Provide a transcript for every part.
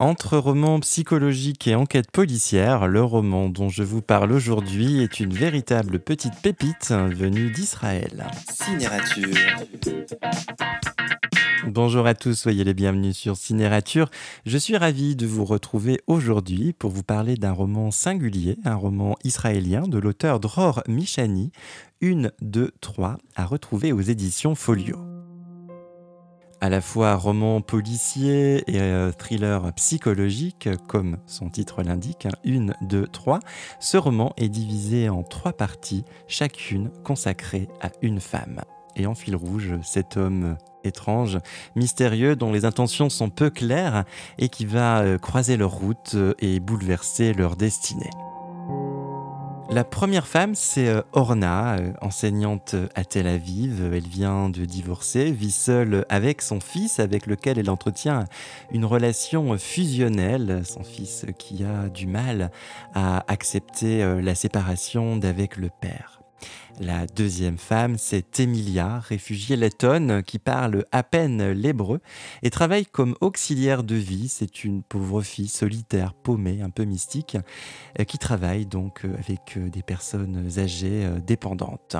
Entre roman psychologique et enquête policière, le roman dont je vous parle aujourd'hui est une véritable petite pépite venue d'Israël. Cinérature. Bonjour à tous, soyez les bienvenus sur Cinérature. Je suis ravi de vous retrouver aujourd'hui pour vous parler d'un roman singulier, un roman israélien de l'auteur Dror Michani, Une, deux, trois, à retrouver aux éditions Folio à la fois roman policier et euh, thriller psychologique, comme son titre l'indique, hein, une, deux, trois, ce roman est divisé en trois parties, chacune consacrée à une femme. Et en fil rouge, cet homme étrange, mystérieux, dont les intentions sont peu claires et qui va euh, croiser leur route et bouleverser leur destinée. La première femme, c'est euh, Orna, euh, enseignante à Tel Aviv. Elle vient de divorcer, vit seule avec son fils, avec lequel elle entretient une relation fusionnelle. Son fils qui a du mal à accepter euh, la séparation d'avec le père. La deuxième femme, c'est Emilia, réfugiée lettonne qui parle à peine l'hébreu et travaille comme auxiliaire de vie. C'est une pauvre fille solitaire, paumée, un peu mystique, euh, qui travaille donc euh, avec euh, des personnes âgées dépendantes.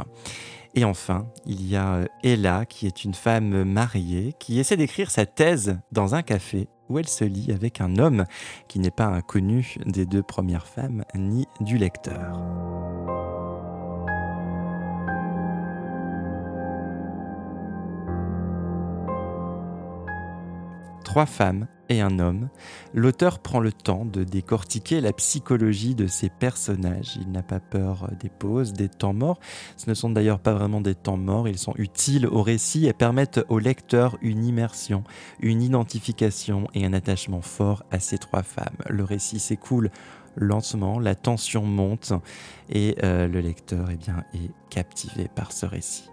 Et enfin, il y a Ella, qui est une femme mariée, qui essaie d'écrire sa thèse dans un café où elle se lie avec un homme qui n'est pas inconnu des deux premières femmes ni du lecteur. Trois femmes et un homme, l'auteur prend le temps de décortiquer la psychologie de ces personnages. Il n'a pas peur des pauses, des temps morts. Ce ne sont d'ailleurs pas vraiment des temps morts, ils sont utiles au récit et permettent au lecteur une immersion, une identification et un attachement fort à ces trois femmes. Le récit s'écoule lentement, la tension monte et euh, le lecteur eh bien, est captivé par ce récit.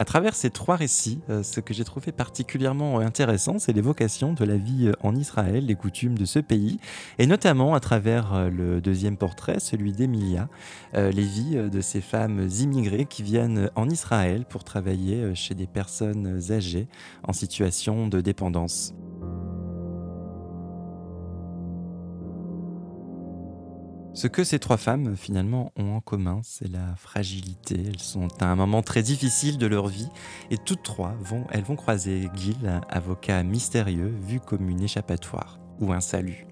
À travers ces trois récits, euh, ce que j'ai trouvé particulièrement intéressant, c'est l'évocation de la vie euh, en Israël, les coutumes de ce pays, et notamment à travers euh, le deuxième portrait, celui d'Emilia, les vies de ces femmes immigrées qui viennent en Israël pour travailler chez des personnes âgées en situation de dépendance. Ce que ces trois femmes finalement ont en commun, c'est la fragilité. Elles sont à un moment très difficile de leur vie et toutes trois vont, elles vont croiser Gil, avocat mystérieux vu comme une échappatoire ou un salut.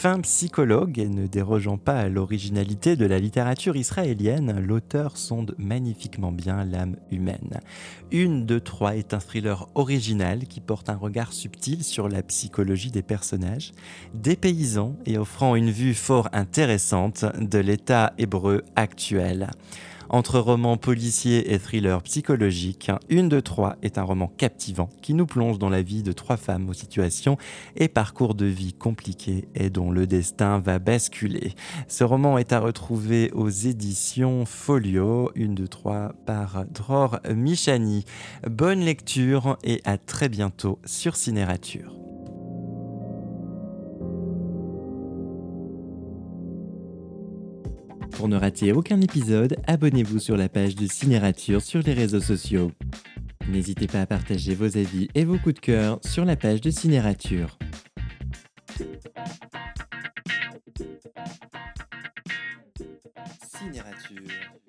Fin psychologue et ne dérogeant pas à l'originalité de la littérature israélienne, l'auteur sonde magnifiquement bien l'âme humaine. Une de trois est un thriller original qui porte un regard subtil sur la psychologie des personnages, dépaysant et offrant une vue fort intéressante de l'état hébreu actuel. Entre roman policier et thriller psychologique, Une de trois est un roman captivant qui nous plonge dans la vie de trois femmes aux situations et parcours de vie compliqués et dont le destin va basculer. Ce roman est à retrouver aux éditions Folio, Une de trois par Dror Michani. Bonne lecture et à très bientôt sur Cinérature. Pour ne rater aucun épisode, abonnez-vous sur la page de Cinérature sur les réseaux sociaux. N'hésitez pas à partager vos avis et vos coups de cœur sur la page de Cinérature. Cinérature.